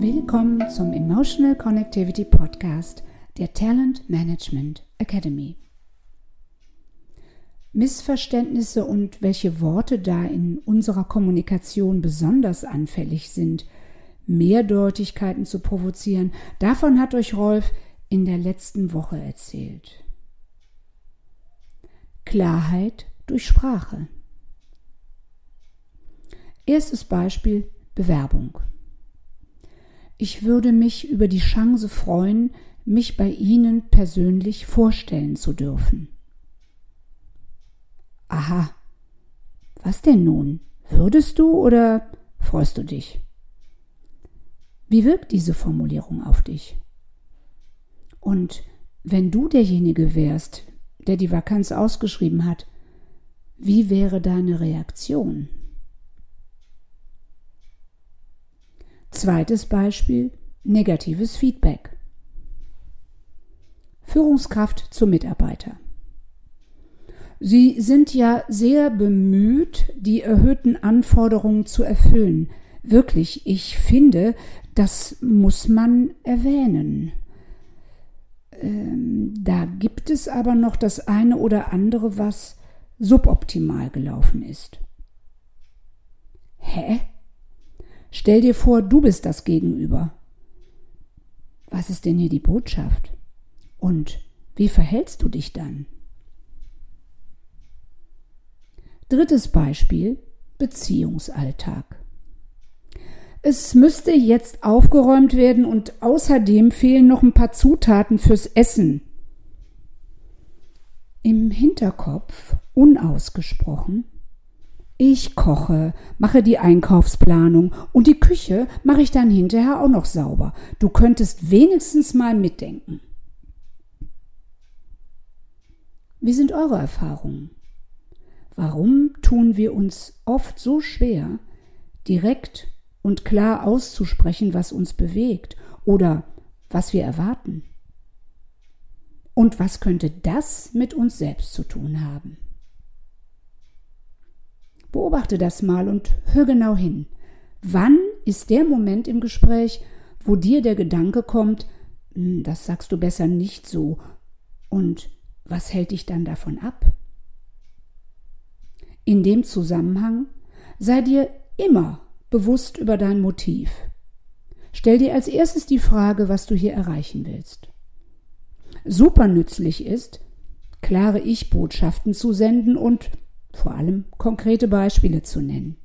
Willkommen zum Emotional Connectivity Podcast der Talent Management Academy. Missverständnisse und welche Worte da in unserer Kommunikation besonders anfällig sind, Mehrdeutigkeiten zu provozieren, davon hat euch Rolf in der letzten Woche erzählt. Klarheit durch Sprache. Erstes Beispiel Bewerbung. Ich würde mich über die Chance freuen, mich bei Ihnen persönlich vorstellen zu dürfen. Aha. Was denn nun? Würdest du oder freust du dich? Wie wirkt diese Formulierung auf dich? Und wenn du derjenige wärst, der die Vakanz ausgeschrieben hat, wie wäre deine Reaktion? Zweites Beispiel negatives Feedback. Führungskraft zum Mitarbeiter. Sie sind ja sehr bemüht, die erhöhten Anforderungen zu erfüllen. Wirklich, ich finde, das muss man erwähnen. Ähm, da gibt es aber noch das eine oder andere, was suboptimal gelaufen ist. Hä? Stell dir vor, du bist das Gegenüber. Was ist denn hier die Botschaft? Und wie verhältst du dich dann? Drittes Beispiel Beziehungsalltag. Es müsste jetzt aufgeräumt werden und außerdem fehlen noch ein paar Zutaten fürs Essen. Im Hinterkopf, unausgesprochen, ich koche, mache die Einkaufsplanung und die Küche mache ich dann hinterher auch noch sauber. Du könntest wenigstens mal mitdenken. Wie sind eure Erfahrungen? Warum tun wir uns oft so schwer, direkt und klar auszusprechen, was uns bewegt oder was wir erwarten? Und was könnte das mit uns selbst zu tun haben? Beobachte das mal und hör genau hin. Wann ist der Moment im Gespräch, wo dir der Gedanke kommt, hm, das sagst du besser nicht so, und was hält dich dann davon ab? In dem Zusammenhang sei dir immer bewusst über dein Motiv. Stell dir als erstes die Frage, was du hier erreichen willst. Super nützlich ist, klare Ich-Botschaften zu senden und vor allem konkrete Beispiele zu nennen.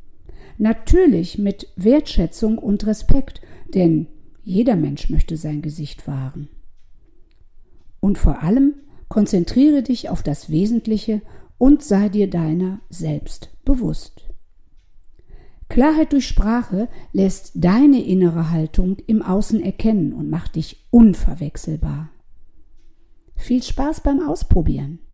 Natürlich mit Wertschätzung und Respekt, denn jeder Mensch möchte sein Gesicht wahren. Und vor allem konzentriere dich auf das Wesentliche und sei dir deiner selbst bewusst. Klarheit durch Sprache lässt deine innere Haltung im Außen erkennen und macht dich unverwechselbar. Viel Spaß beim Ausprobieren.